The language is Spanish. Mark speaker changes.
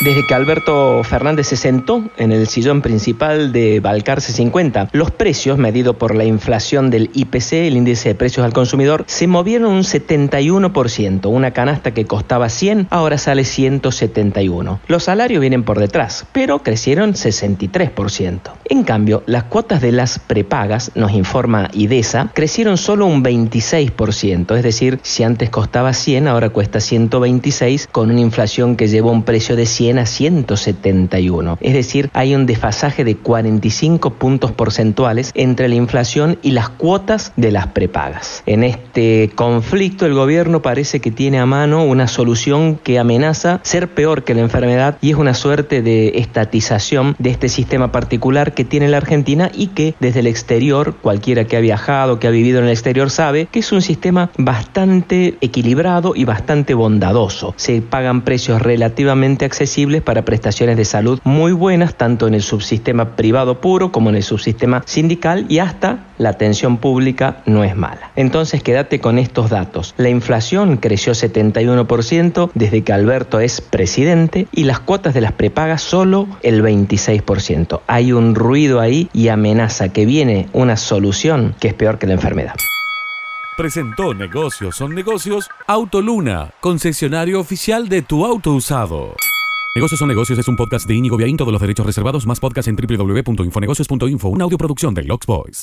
Speaker 1: Desde que Alberto Fernández se sentó en el sillón principal de Balcarce 50, los precios, medidos por la inflación del IPC, el índice de precios al consumidor, se movieron un 71%. Una canasta que costaba 100 ahora sale 171. Los salarios vienen por detrás, pero crecieron 63%. En cambio, las cuotas de las prepagas, nos informa IDESA, crecieron solo un 26%. Es decir, si antes costaba 100, ahora cuesta 126, con una inflación que llevó un precio de 100 a 171. Es decir, hay un desfasaje de 45 puntos porcentuales entre la inflación y las cuotas de las prepagas. En este conflicto el gobierno parece que tiene a mano una solución que amenaza ser peor que la enfermedad y es una suerte de estatización de este sistema particular que tiene la Argentina y que desde el exterior, cualquiera que ha viajado, que ha vivido en el exterior sabe que es un sistema bastante equilibrado y bastante bondadoso. Se pagan precios relativamente accesibles para prestaciones de salud muy buenas, tanto en el subsistema privado puro como en el subsistema sindical y hasta la atención pública no es mala. Entonces quédate con estos datos. La inflación creció 71% desde que Alberto es presidente y las cuotas de las prepagas solo el 26%. Hay un ruido ahí y amenaza que viene una solución que es peor que la enfermedad.
Speaker 2: Presentó Negocios son negocios Autoluna, concesionario oficial de tu auto usado. Negocios son negocios es un podcast de Inigo Viaín, todos los derechos reservados, más podcast en www.infonegocios.info, una audioproducción de Lux Boys.